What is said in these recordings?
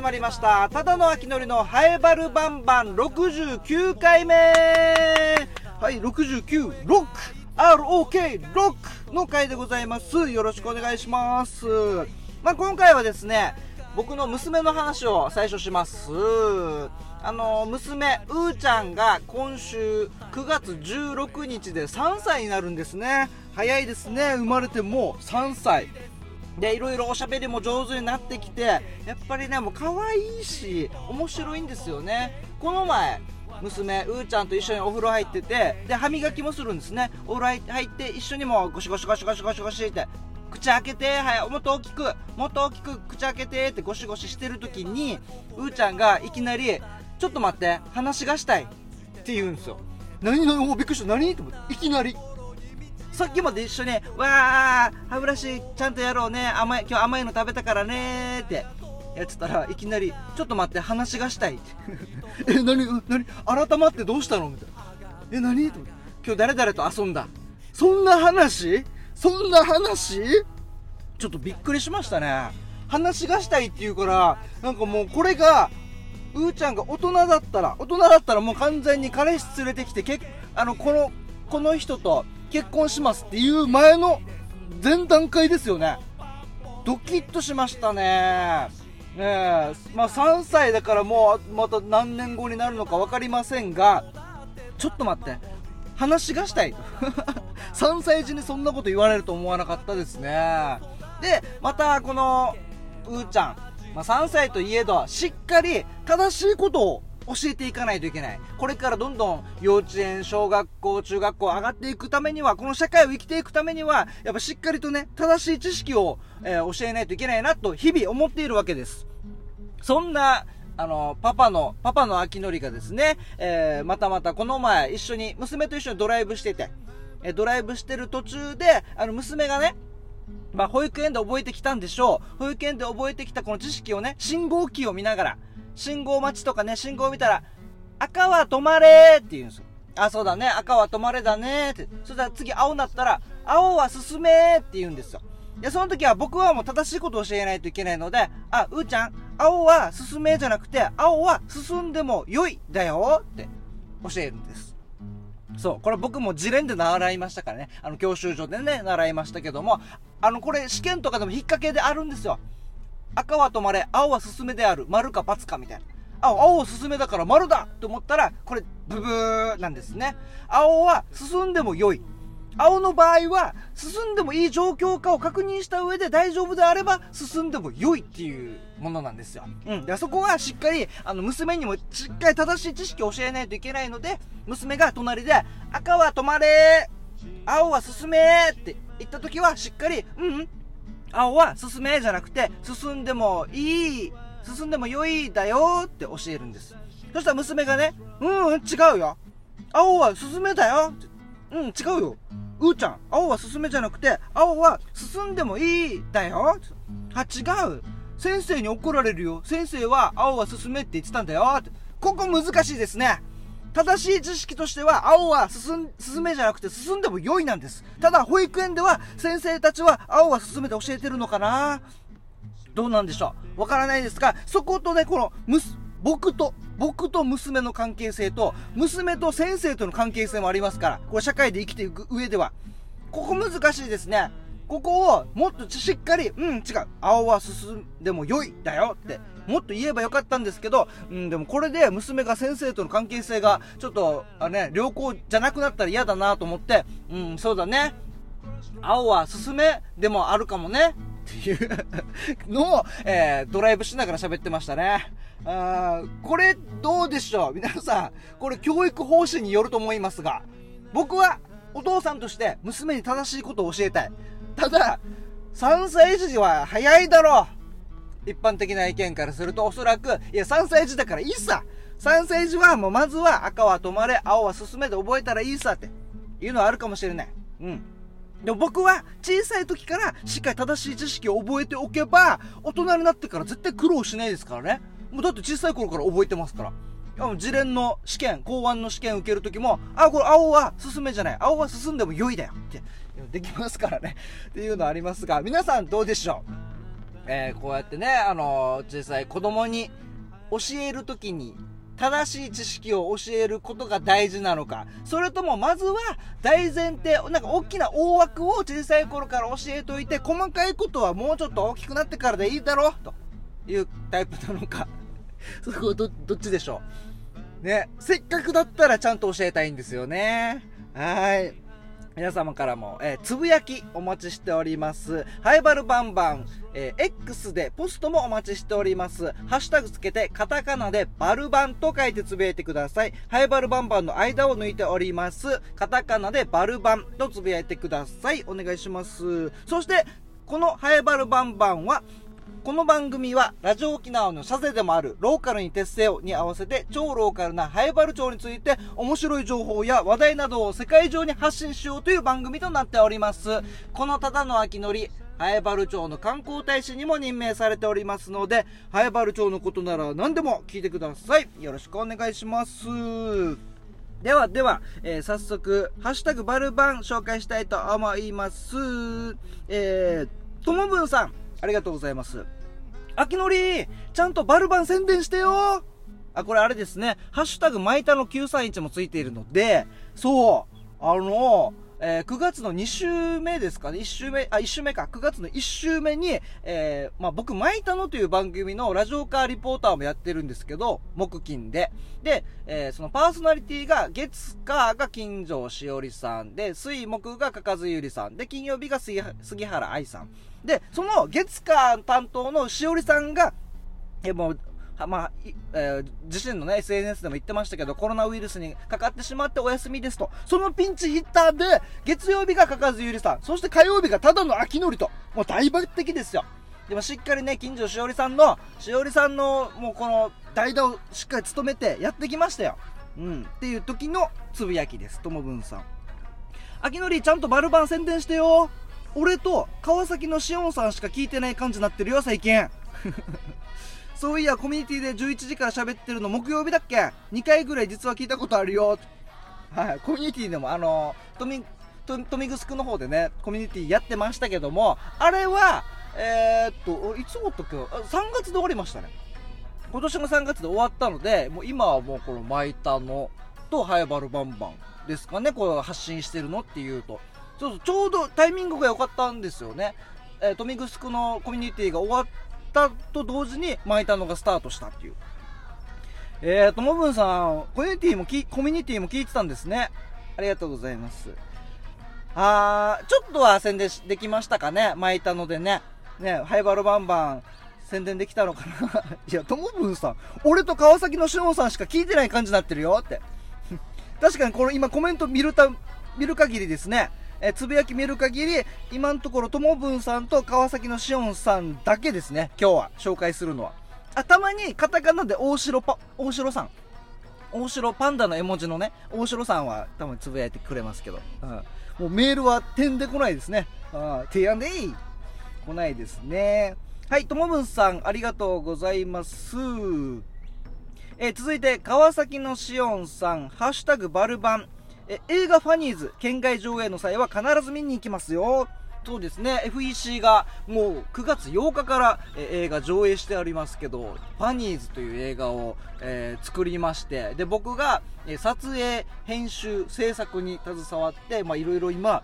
始まりました。ただの秋のりのハエバルバンバン。69回目。はい69ロック ROK ロックの回でございます。よろしくお願いします。まあ、今回はですね僕の娘の話を最初します。あの娘うーちゃんが今週9月16日で3歳になるんですね。早いですね。生まれてもう3歳。でいろいろおしゃべりも上手になってきてやっぱりねもう可愛いし面白いんですよねこの前娘うーちゃんと一緒にお風呂入っててで歯磨きもするんですねお風呂入って一緒にもゴシゴシゴシゴシゴシゴシって口開けて、はい、もっと大きく、もっと大きく口開けてってゴシゴシしてる時に、うーちゃんがいきなり、ちょっと待って、話がしたいって言うんですよ。何何びっくりした。何？と思って、いきなり。さっきまで一緒に、わー、歯ブラシちゃんとやろうね、甘い、今日甘いの食べたからねって、やってたらいきなり、ちょっと待って、話がしたいって。え、何、何、改まってどうしたのみたいな。え、何？今日誰々と遊んだ。そんな話？そんな話？ちょっとびっくりしましたね。話がしたいって言うから、なんかもうこれが、うーちゃんが大人だったら、大人だったらもう完全に彼氏連れてきて、けあの、この、この人と結婚しますっていう前の前段階ですよね。ドキッとしましたね。ねえ、まあ3歳だからもうまた何年後になるのか分かりませんが、ちょっと待って、話がしたい。3歳児にそんなこと言われると思わなかったですね。で、またこの、うーちゃん、まあ、3歳といえど、しっかり正しいことを教えていかないといけない。これからどんどん幼稚園、小学校、中学校上がっていくためには、この社会を生きていくためには、やっぱしっかりとね、正しい知識を、えー、教えないといけないなと日々思っているわけです。そんな、あの、パパの、パパの秋のりがですね、えー、またまたこの前一緒に、娘と一緒にドライブしてて、えドライブしてる途中で、あの、娘がね、まあ、保育園で覚えてきたんでしょう。保育園で覚えてきたこの知識をね、信号機を見ながら、信号待ちとかね、信号見たら、赤は止まれって言うんですよ。あ、そうだね、赤は止まれだねって。そしたら次青になったら、青は進めって言うんですよ。で、その時は僕はもう正しいことを教えないといけないので、あ、うーちゃん、青は進めじゃなくて、青は進んでも良いだよって教えるんです。そう、これ僕も自連で習いましたからね。あの、教習所でね、習いましたけども、あの、これ試験とかでも引っ掛けであるんですよ。赤は止まれ、青は進めである、丸か×かみたいな。青、青を進めだから丸だと思ったら、これ、ブブーなんですね。青は進んでも良い。青の場合は、進んでもいい状況かを確認した上で大丈夫であれば、進んでも良いっていうものなんですよ。うん。で、そこはしっかり、あの、娘にもしっかり正しい知識を教えないといけないので、娘が隣で、赤は止まれ青は進めって言った時は、しっかり、うん、青は進めじゃなくて、進んでもいい、進んでも良いだよって教えるんです。そしたら娘がね、うん、うん違うよ。青は進めだよ。うん、違うよ。うーちゃん、青は進めじゃなくて、青は進んでもいいだよ。あ、違う。先生に怒られるよ。先生は青は進めって言ってたんだよ。ここ難しいですね。正しい知識としては、青は進進めじゃなくて進んでも良いなんです。ただ、保育園では先生たちは青は進めて教えてるのかな？どうなんでしょう？わからないですが、そことね、この、僕と、僕と娘の関係性と、娘と先生との関係性もありますから、これ社会で生きていく上では。ここ難しいですね。ここをもっとしっかり、うん、違う。青は進んでも良いだよって、もっと言えばよかったんですけど、うん、でもこれで娘が先生との関係性が、ちょっと、あね、良好じゃなくなったら嫌だなと思って、うん、そうだね。青は進めでもあるかもね。っていうのを、えー、ドライブしながら喋ってましたね。あこれどうでしょう？皆さん、これ教育方針によると思いますが、僕はお父さんとして娘に正しいことを教えたい。ただ、3歳児は早いだろう。一般的な意見からするとおそらく、いや3歳児だからいいさ。3歳児はもうまずは赤は止まれ、青は進めで覚えたらいいさっていうのはあるかもしれない。うん。でも僕は小さい時からしっかり正しい知識を覚えておけば、大人になってから絶対苦労しないですからね。もうだって小さい頃から覚えてますから。自連の試験、公安の試験受けるときも、あ、これ青は進めじゃない。青は進んでも良いだよって、できますからね。っていうのありますが、皆さんどうでしょう？えーこうやってね、あの小さい子供に教えるときに、正しい知識を教えることが大事なのか、それともまずは大前提、なんか大きな大枠を小さい頃から教えておいて、細かいことはもうちょっと大きくなってからでいいだろう、というタイプなのか。そこど、どっちでしょう？ね、せっかくだったらちゃんと教えたいんですよね。はい。皆様からも、えーつぶやきお待ちしております。ハイバルバンバン、えー X でポストもお待ちしております。ハッシュタグつけて、カタカナでバルバンと書いてつぶやいてください。ハイバルバンバンの間を抜いております。カタカナでバルバンとつぶやいてください。お願いします。そして、このハイバルバンバンは、この番組はラジオ沖縄の社税でもあるローカルに徹せよに合わせて超ローカルなハイバル町について面白い情報や話題などを世界中に発信しようという番組となっております。このただの秋のり、ハイバル町の観光大使にも任命されておりますので、ハイバル町のことなら何でも聞いてください。よろしくお願いします。ではでは、えー早速、ハッシュタグバルバン紹介したいと思います。えー、ともぶんさん、ありがとうございます。秋のり、ちゃんとバルバン宣伝してよあ、これあれですね、ハッシュタグマイタの931もついているので、そう、あの、えー9月の2週目ですかね、1週目、あ、1週目か、9月の1週目に、えーまあ、僕、マイタノという番組のラジオカーリポーターもやってるんですけど、木金で。で、えーそのパーソナリティが、月火が金城しおりさんで、水木がかかずゆりさんで、金曜日が杉原愛さん。で、その月火担当のしおりさんが、えもう、まあ、えー自身のね、SNS でも言ってましたけど、コロナウイルスにかかってしまってお休みですと。そのピンチヒッターで、月曜日がかかずゆりさん、そして火曜日がただの秋のりと、もう大抜擢ですよ。でもしっかりね、近所しおりさんの、しおりさんの、もうこの、代打をしっかり務めてやってきましたよ。うん。っていう時のつぶやきです、ともぶんさん。秋のりちゃんとバルバン宣伝してよ。俺と川崎のしおんさんしか聞いてない感じになってるよ、最近。そういや、コミュニティで11時から喋ってるの木曜日だっけ ?2 回ぐらい実は聞いたことあるよ。はい、コミュニティでも、あの、トミ、トトミグスクの方でね、コミュニティやってましたけども、あれは、えー、っと、いつ終わったっけあ ?3 月で終わりましたね。今年の3月で終わったので、もう今はもうこのマイタのとハイバルバンバンですかね、こう発信してるのっていうと。そうそう、ちょうどタイミングが良かったんですよね。えー、トミグスクのコミュニティが終わったと同時にマイタのがスタートしたっていう。えーと、もぶんさん、コミュニティもき、コミュニティも聞いてたんですね。ありがとうございます。あー、ちょっとは宣伝できましたかね？マイタのでね。ね、ハイバルバンバン宣伝できたのかな？いや、ともぶんさん、俺と川崎のしおんさんしか聞いてない感じになってるよって。確かにこの今コメント見るた、見る限りですね。えつぶやき見る限り、今のところともぶんさんと川崎のしおんさんだけですね。今日は紹介するのは。あ、たまにカタカナで大城パ、大城さん。大城パンダの絵文字のね、大城さんは多分つぶやいてくれますけど。うん、もうメールは点で来ないですね。うん、提案でいい来ないですね。はい、ともぶんさん、ありがとうございます。えー続いて、川崎のしおんさん、ハッシュタグバルバン。え映画ファニーズ、県外上映の際は必ず見に行きますよ。そうですね、FEC がもう9月8日から、え映画上映してありますけど、ファニーズという映画を、えー作りまして、で、僕が、撮影、編集、制作に携わって、いろいろ今、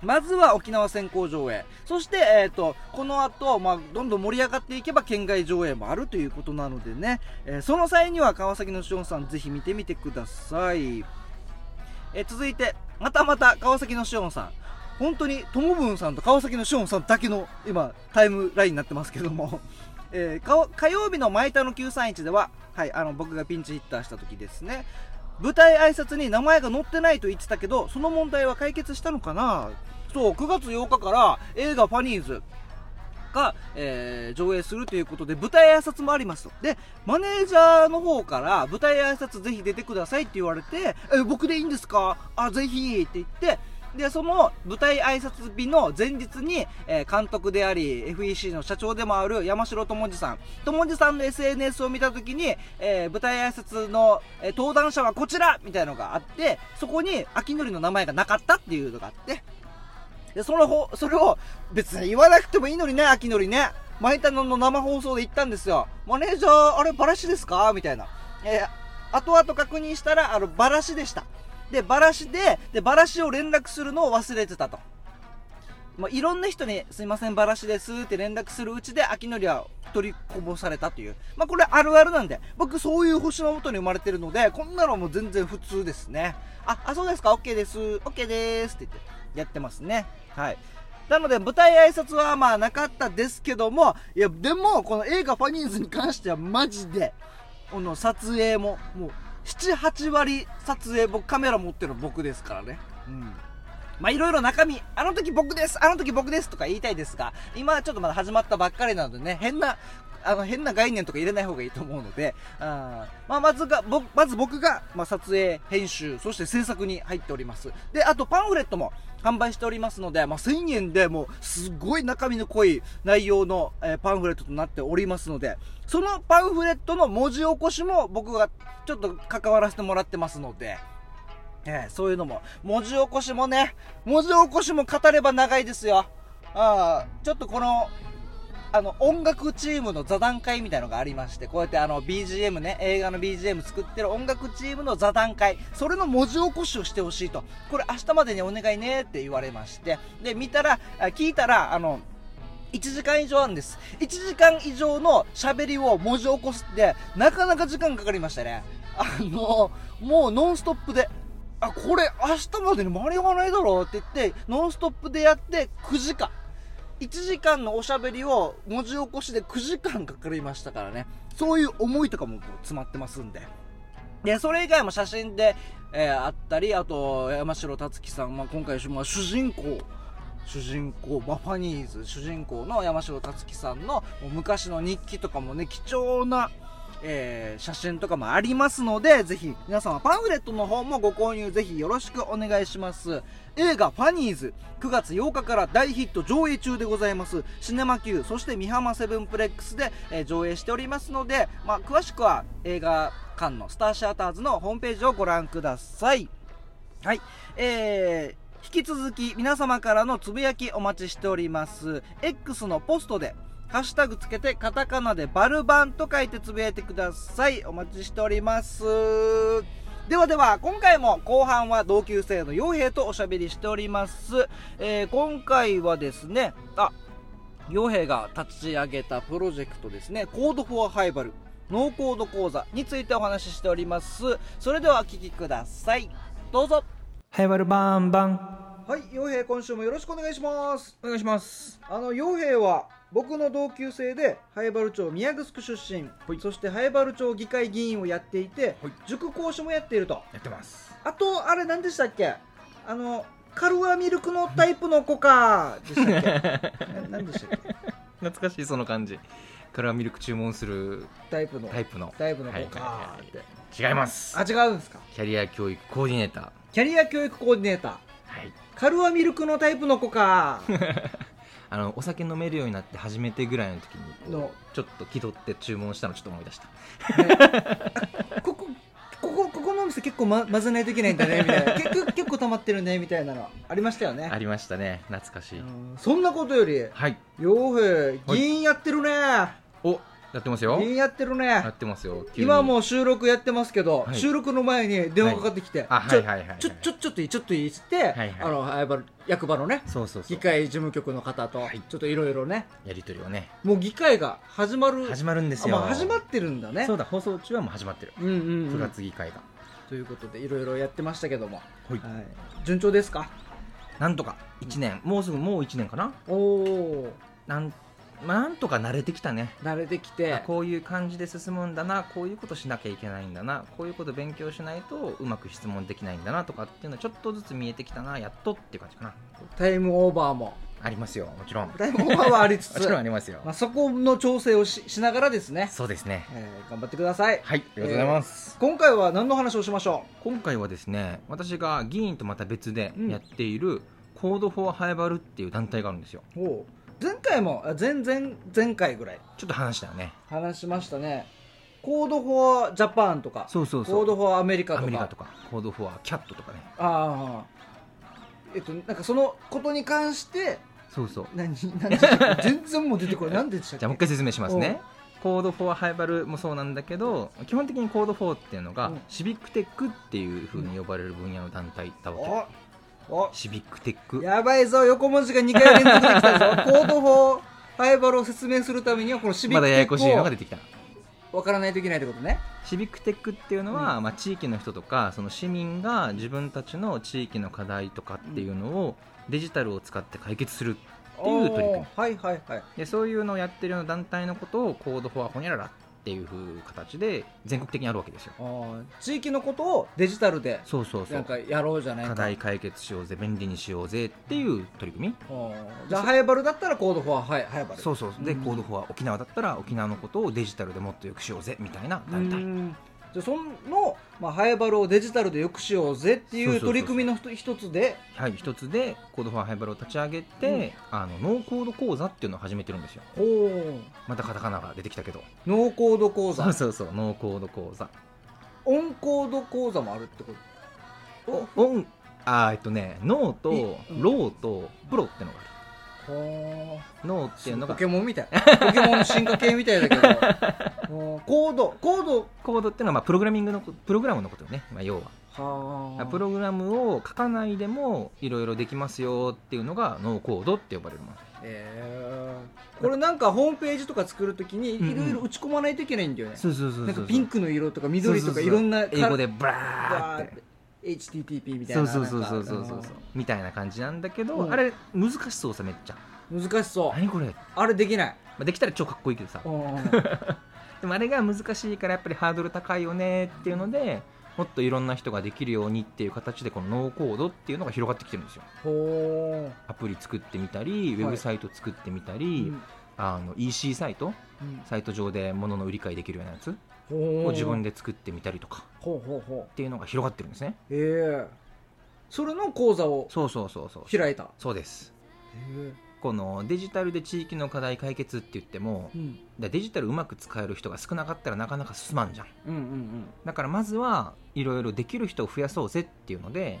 まずは沖縄先行上映。そして、えっ、と、この後、まあ、どんどん盛り上がっていけば県外上映もあるということなのでね、えーその際には川崎のしおんさんぜひ見てみてください。え続いて、またまた川崎のしおんさん。本当に、ともぶんさんと川崎のしおんさんだけの今、タイムラインになってますけども、えー火曜日のマイタの931では、はい、あの、僕がピンチヒッターした時ですね、舞台挨拶に名前が載ってないと言ってたけど、その問題は解決したのかな？そう、9月8日から映画ファニーズ。が、えー上映するということで、舞台挨拶もありますと。で、マネージャーの方から、舞台挨拶ぜひ出てくださいって言われて、え、僕でいいんですか？あ、ぜひって言って、で、その舞台挨拶日の前日に、えー監督であり、FEC の社長でもある山城智次さん。智次さんの SNS を見たときに、えー舞台挨拶の、えー登壇者はこちらみたいなのがあって、そこに秋のりの名前がなかったっていうのがあって、で、その方、それを別に言わなくてもいいのにね、秋のりね。マイタノの生放送で言ったんですよ。マネージャー、あれバラシですか？みたいな。えー、後々確認したら、あの、バラシでした。で、バラシで、で、バラシを連絡するのを忘れてたと。まあ、いろんな人に、すいません、バラシですって連絡するうちで、秋のりは取りこぼされたという。まあ、これあるあるなんで、僕そういう星のもとに生まれてるので、こんなのも全然普通ですね。あ、あ、そうですか、OK です、OK ですって言ってやってますね。はい。なので、舞台挨拶はまあなかったですけども、いや、でも、この映画ファニーズに関してはマジで、この撮影も、もう、7、8割撮影、僕カメラ持ってるの僕ですからね。うん。まあいろいろ中身、あの時僕です、あの時僕ですとか言いたいですが、今はちょっとまだ始まったばっかりなのでね、変な、あの変な概念とか入れない方がいいと思うので、あまあ、まずが、まず僕が、まあ、撮影、編集、そして制作に入っております。で、あとパンフレットも販売しておりますので、まあ、1000円でもうすごい中身の濃い内容の、えー、パンフレットとなっておりますので、そのパンフレットの文字起こしも僕がちょっと関わらせてもらってますので、えー、そういうのも、文字起こしもね、文字起こしも語れば長いですよ。あちょっとこの、あの、音楽チームの座談会みたいのがありまして、こうやってあの、BGM ね、映画の BGM 作ってる音楽チームの座談会、それの文字起こしをしてほしいと。これ明日までにお願いねって言われまして、で、見たら、聞いたら、あの、1時間以上あるんです。1時間以上の喋りを文字起こすって、なかなか時間かかりましたね。あの、もうノンストップで、あ、これ明日までに間に合わないだろうって言って、ノンストップでやって9時間。1時間のおしゃべりを文字起こしで9時間かかりましたからね。そういう思いとかも詰まってますんで。で、それ以外も写真で、えー、あったり、あと、山城達樹さん、まあ、今回、まあ、主人公、主人公、バファニーズ、主人公の山城達樹さんの昔の日記とかもね、貴重なえー、写真とかもありますので、ぜひ皆様パンフレットの方もご購入ぜひよろしくお願いします。映画ファニーズ9月8日から大ヒット上映中でございます。シネマ Q そして美浜セブンプレックスで、え、上映しておりますので、まあ、詳しくは映画館のスターシアターズのホームページをご覧ください。はい。えー、引き続き皆様からのつぶやきお待ちしております。X のポストでハッシュタグつけてカタカナでバルバンと書いてつぶやいてください。お待ちしております。ではでは、今回も後半は同級生の陽平とおしゃべりしております。えー、今回はですね、あ、陽平が立ち上げたプロジェクトですね、 Code for ハイバル、ノーコード講座についてお話ししております。それではお聞きください。どうぞ。ハイバルバンバン。はい、傭兵今週もよろしくお願いします。お願いします。あの、傭兵は、僕の同級生で灰原町宮城出身、はい、そして灰原町議会議員をやっていて、はい、塾講師もやっていると。やってます。あとあれ何でしたっけ？あのカルアミルクのタイプの子か。でしたっけ何でしたっけ？懐かしいその感じ。カルアミルク注文するタイプのタイプのタイプの子か。って、はい、違います。あ違うんですか？キャリア教育コーディネーター。キャリア教育コーディネーター。はい。カルアミルクのタイプの子か あのお酒飲めるようになって初めてぐらいの時にの。ちょっと気取って注文したのちょっと思い出した、ね、ここここここのお店結構、ま、混ぜないといけないんだねみたいな。結構結構溜まってるねみたいなのありましたよね。ありましたね懐かしい。そんなことよりはい。傭兵議員やってるね、おやってますよ。やってるね。やってますよ。今もう収録やってますけど、はい、収録の前に電話かかってきて、はい、はいはいはいちょちょちょっといいちょっといいっつって、はいはい、あの役場のねそうそう議会事務局の方と、ちょっといろいろね。やり取りをね。もう議会が始まる始まるんですよ、まあ、始まってるんだね。そうだ放送中はもう始まってる、うんうん、うん、9月議会が。ということでいろいろやってましたけども、はい、順調ですか？なんとか1年、もうすぐもう1年かな。おおなんまあ、なんとか慣れてきたね。慣れてきて。こういう感じで進むんだなこういうことしなきゃいけないんだなこういうこと勉強しないとうまく質問できないんだなとかっていうのはちょっとずつ見えてきたなやっとっていう感じかな。タイムオーバーも。ありますよもちろん。タイムオーバーはありつつ。もちろんありますよ、まあ、そこの調整をししながらですね。そうですね、えー、頑張ってください。はいありがとうございます、えー、今回は何の話をしましょう？今回はですね私が議員とまた別でやっている、うん、Code for ハイバルっていう団体があるんですよ。お前回も前々前回ぐらい。ちょっと話したよね。話しましたね。 Code for Japan とか。そうそうそう。 Code for America とか。アメリカとか。 Code for Cat とかね。ああえっとなんかそのことに関してそうそう。何何全然もう出てこない。何でしたっけ？じゃあもう一回説明しますね。 Code for ハイバルもそうなんだけど基本的に Code for っていうのが、うん。 Civic Tech っていうふうに呼ばれる分野の団体だわけ、おおシビックテック。やばいぞ横文字が2回連続できたぞ。コード4ハイバルを説明するためにはこのシビッまクテックだややこしいのがを出てきた。分からないといけないってことね。シビックテックっていうのは、まあ、地域の人とかその市民が自分たちの地域の課題とかっていうのをデジタルを使って解決するっていう取り組み。はいはいはい。でそういうのをやってるような団体のことをコードフォアホニャララっていう風形で全国的にあるわけですよ。地域のことをデジタルでそうそうそう。なんかやろうじゃないか。課題解決しようぜ便利にしようぜっていう取り組み。じゃあハイバルだったら Code for はハイハイバル。そうそう。で、うん。 Code for 沖縄だったら沖縄のことをデジタルでもっと良くしようぜみたいな団体。うんじゃあその、まあ、ハイバルをデジタルでよくしようぜっていう取り組みの一一つで。はい一つで Code for ハイバルを立ち上げて、あのノーコード講座っていうのを始めてるんですよ。ほうまたカタカナが出てきたけど。ノーコード講座。そうそうそうノーコード講座。オンコード講座もあるってこと？おオンあーえっとねノーとローとプロってのがあるほノーっていうのが。ポケモンみたい。ポケモンの進化系みたいだけど。コードコード。コードっていうのはまあプログラミングのこプログラムのことよね、まあ、要は。はプログラムを書かないでもいろいろできますよっていうのがノーコードって呼ばれるもの。えー、これなんかホームページとか作るときにいろいろ打ち込まないといけないんだよね、そうそうそうそうなんかピンクの色とか緑とかいろんな英語でバブラーって HTTP みたいなそうそうそうそうそう。そうみたいな感じなんだけど、うん。あれ難しそうさめっちゃ。うん難しそう。何これ、まあれできない。あ、できたら超かっこいいけどさ。うん でもあれが難しいからやっぱりハードル高いよねっていうのでもっといろんな人ができるようにっていう形でこのノーコードっていうのが広がってきてるんですよ。ほアプリ作ってみたりウェブサイト作ってみたうり、うん。あの EC サイト？うん。サイト上で物の売り買いできるようなやつ？を自分で作ってみたりとかっていうのが広がってるんですね。うええ。それの講座をそうそうそうそう。開いた？そうです。へこのデジタルで地域の課題解決って言ってもえうん。だデジタルうまく使える人が少なかったらなかなか進まんじゃん。うんうんだからまずはいろいろできる人を増やそうぜっていうので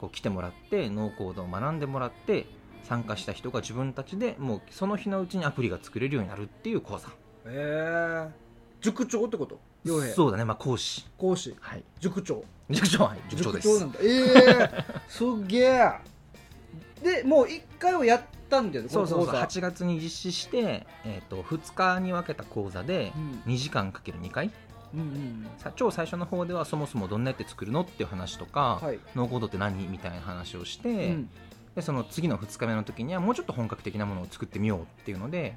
こう来てもらってノーコードを学んでもらって参加した人が自分たちでもうその日のうちにアプリが作れるようになるっていう講座。うんええ塾長ってこと？そうだね。まあ講師。講師。はい。塾長。塾長。はい。塾長です。なんだ。ええ すっげえ。でもう一回はやったんだよねそうそうそう。この講座8月に実施して、えー、と2日に分けた講座でうん。2時間かける2回？うんうんさ超最初の方ではそもそもどんなやって作るのっていう話とか、はい。ノーコードって何みたいな話をして、うん。でその次の2日目の時にはもうちょっと本格的なものを作ってみようっていうので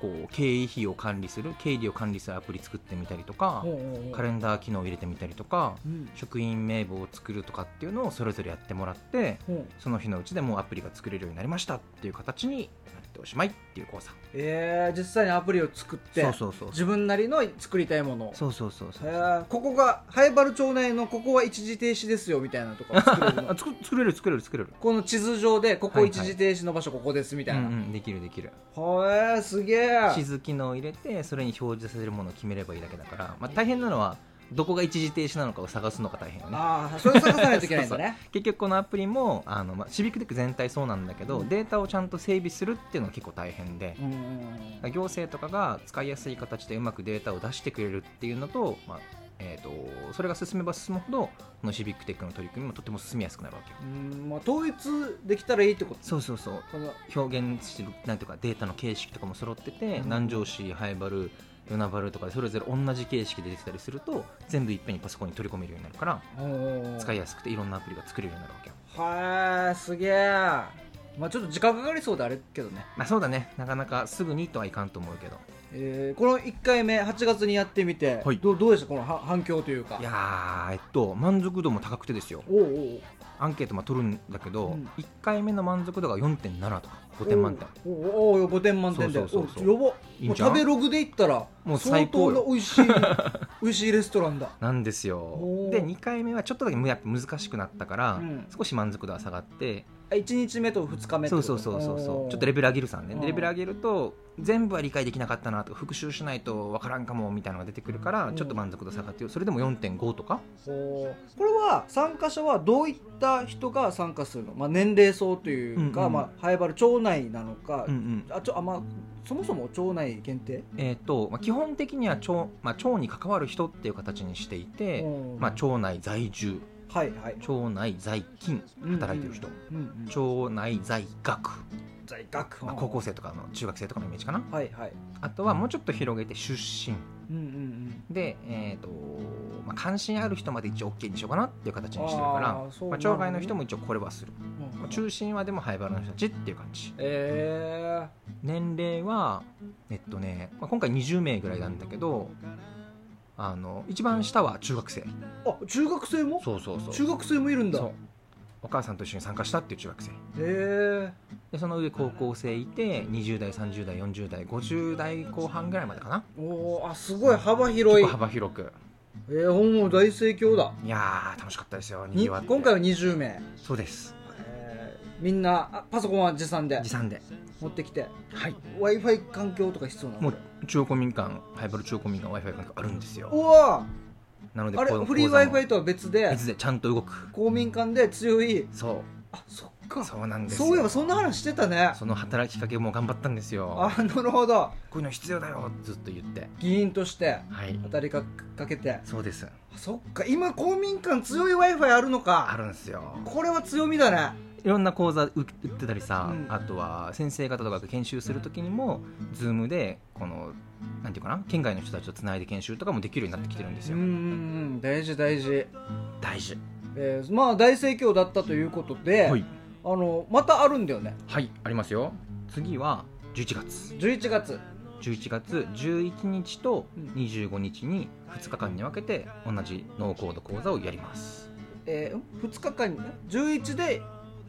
こう経費を管理する経理を管理するアプリ作ってみたりとかカレンダー機能を入れてみたりとかうん。職員名簿を作るとかっていうのをそれぞれやってもらってその日のうちでもうアプリが作れるようになりましたっていう形になっておしまいっていう講座ええ実際にアプリを作ってそうそうそう自分なりの作りたいもの。をそうそうそうそう。へえここが灰原町内のここは一時停止ですよみたいなとか作れる 作作れる作れる作れる。この地図上でここはいはい。一時停止の場所ここですみたいな、うんうん、できるできる。へえすげえ地図機能を入れてそれに表示させるものを決めればいいだけだから、まあ、大変なのはどこが一時停止なのかを探すのが大変よね。ああそれを探さないといけないんだね。結局このアプリもあの、まあ、シビックテック全体そうなんだけど、うん。データをちゃんと整備するっていうのが結構大変で。行政とかが使いやすい形でうまくデータを出してくれるっていうのと,、まあえー、とそれが進めば進むほどこのシビックテックの取り組みもとても進みやすくなるわけよ。うんまあ統一できたらいいってこと？そうそうそう。表現してるなんていうかデータの形式とかも揃ってて、うん。南城市ハイバル与那原とかでそれぞれ同じ形式で出てたりすると全部いっぺんにパソコンに取り込めるようになるから使いややすくていろんなアプリが作れるようになるわけよ。はいすげえまあちょっと時間かかりそうであれけどね、まあそうだね。なかなかすぐにとはいかんと思うけど。えーこの1回目8月にやってみて、はい。どうどうでした？このは反響というか。いやーえっと満足度も高くてですよ。おうおう。アンケートも取るんだけど、うん。1回目の満足度が4.7とか5点満点。おうおうおう5点満点で。そうそうそう食べログで言ったらもう相当最高よ。な美味しい 美味しいレストランだ。なんですよ。で2回目はちょっとだけやっぱ難しくなったから、うん。少し満足度は下がって。あ1日目と2日目そうそうそうそうそう。ちょっとレベル上げるさんね。レベル上げると全部は理解できなかったなとか復習しないとわからんかもみたいなのが出てくるからうん。ちょっと満足度下がってるそれでも4.5とか？これは参加者はどういった人が参加するの、まあ、年齢層というか、うんうん。まあ、ハエバル町内なのか、うんうん。あちょあまあ、そもそも町内限定、えーとまあ、基本的には町,、まあ、町に関わる人っていう形にしていて、うん。まあ、町内在住。はいはい。町内在勤働いてる人、うんうんうん町内在学、在学、まあ、高校生とかの中学生とかのイメージかな。はいはい。あとはもうちょっと広げて出身。うんうんうん。で、えーとまあ、関心ある人まで一応 OK にしようかなっていう形にしてるからあーそうまあ、町外の人も一応これはする、うんまあ、中心はでもハイバルの人たちっていう感じ。え年齢はえっとね、まあ、今回20名ぐらいなんだけどあの一番下は中学生。ー、あ中学生も？そうそうそう。中学生もいるんだお母さんと一緒に参加したっていう中学生。えでその上高校生いて20代30代40代50代後半ぐらいまでかな。ー、おーあすごい幅広い。結構幅広く。えー、もう大盛況だ。いやー楽しかったですよに今回は20名、そうです。えーみんなあパソコンは持参で持参で。持ってきて。はい。w i f i 環境とか必要なの？もう中央公民館ハイバル中央公民館 w i f i 環境あるんですよ。うわなのであれフリー講座 w i も f i とは別で別でちゃんと動く。公民館で強い。そあそっか。うそうなんですそういえよばそんな話してたね。その働きかけも頑張ったんですよ。あなるほど。こういうの必要だよずっと言って。議員としてはい。働きかかけて。そうです。あそっか。今公民館強い w i f i あるのあかるんですよ。これは強みだねいろんな講座う売ってたりさ、うん。あとは先生方とかが研修するときにも Zoom でこのなんていうかな県外の人たちとつないで研修とかもできるようになってきてるんですよ、うん大事大事、大事。えーまあ大盛況だったということで、はい、あのまたあるんだよね。はい、ありますよ。次は11月。11月。11月11日とうん。25日に2日間に分けて同じノーコード講座をやります。えー、2日間に11で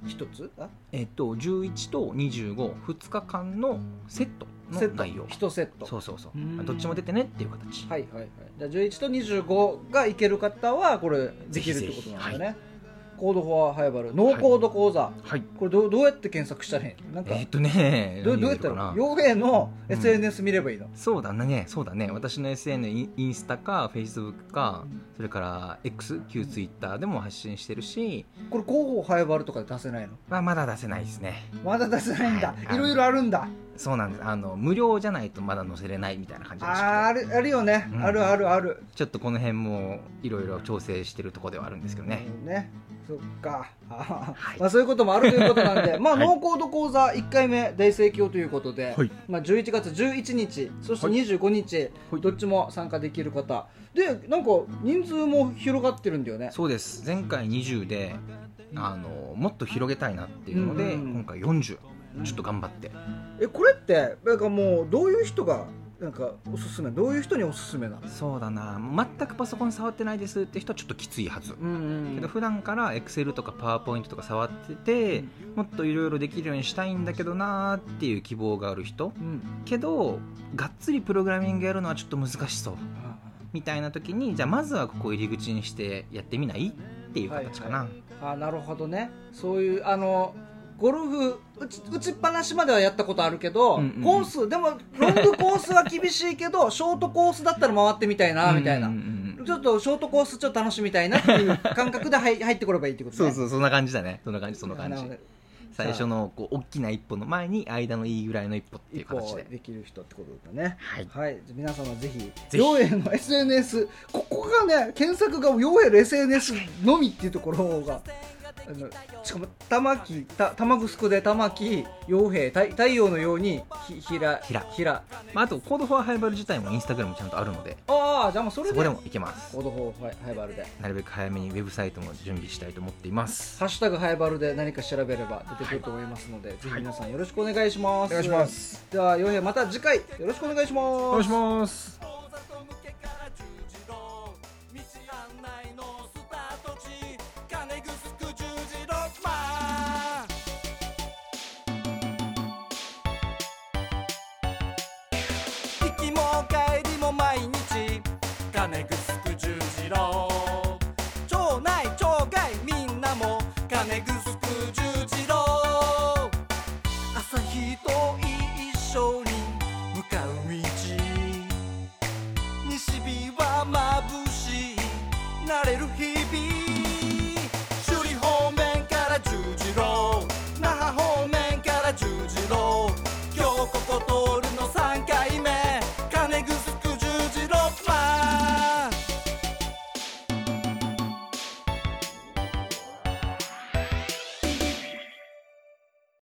1つ？あ？えっと11と252日間のセットセット。の内容。1セット。そうそうそう。うん。どっちも出てねっていう形。はいはいはい。じゃあ11と25がいける方はこれできるってことなんだね。ぜひぜコードフォアハイバルノーコード講座、はい。これどうどうやって検索したらいいの？なんか、えっとねどうどうやったら傭兵のうん。SNS 見ればいいの、そうだね。そうだね。私の SN インスタか Facebook かそれから X 旧 Twitter でも発信してるし、これ広報ハイバルとかで出せないの？まあ、まだ出せないですね。まだ出せないんだ。はい。いろいろあるんだそうなんです。あの無料じゃないとまだ載せれないみたいな感じあーあるあるよね、うん。あるあるある。ちょっとこの辺もいろいろ調整してるところではあるんですけどね、うんね。そっか、あはい。まあ、そういうこともあるということなんで、まあ、はい。ノーコード講座1回目大盛況ということで、はい。まあ、11月11日そしてはい。25日、はい。どっちも参加できる方。でなんか人数も広がってるんだよね。そうです。前回20であのもっと広げたいなっていうので、うんうん今回40ちょっと頑張って。えこれってなんかもうどういう人がなんかおすすめ？どういう人におすすめなの？そうだな。全くパソコン触ってないですって人はちょっときついはず、うんけど普段から Excel とか PowerPoint とか触ってて、もっといろいろできるようにしたいんだけどなーっていう希望がある人。うん。けどがっつりプログラミングやるのはちょっと難しそう。みたいな時にじゃあまずはここ入り口にしてやってみない？っていう形かな、はいあなるほどね。そういうあのゴルフ打ち打ちっぱなしまではやったことあるけど、うんうんうん。コースでもロングコースは厳しいけどショートコースだったら回ってみたいなみたいな、うんうんうん。ちょっとショートコースちょっと楽しみたいなっていう感覚で入 入ってこればいいってことね。そうそうそんな感じだね。そんな感じそんな感じ最初のこう大きな一歩の前に間のいいぐらいの一歩っていう形で。できる人ってことだね。はい。はい、じゃあ皆様ぜひぜひ。陽平の SNS ここがね検索が陽平の SNS のみっていうところがあのしかも玉木た玉城で玉木陽平太太陽のようにひひらひらひらまあ、あと Code for ハイバル自体もインスタグラムちゃんとあるので。ああじゃあもうそれで。そこでもいけます。 Code for ハイハイバルで。なるべく早めにウェブサイトも準備したいと思っています。ハッシュタグハイバルで何か調べれば出てくると思いますので、ぜひ皆さんよろしくお願いします、お願いします。では陽平また次回。よろしくお願いします。お願いしますン行きも帰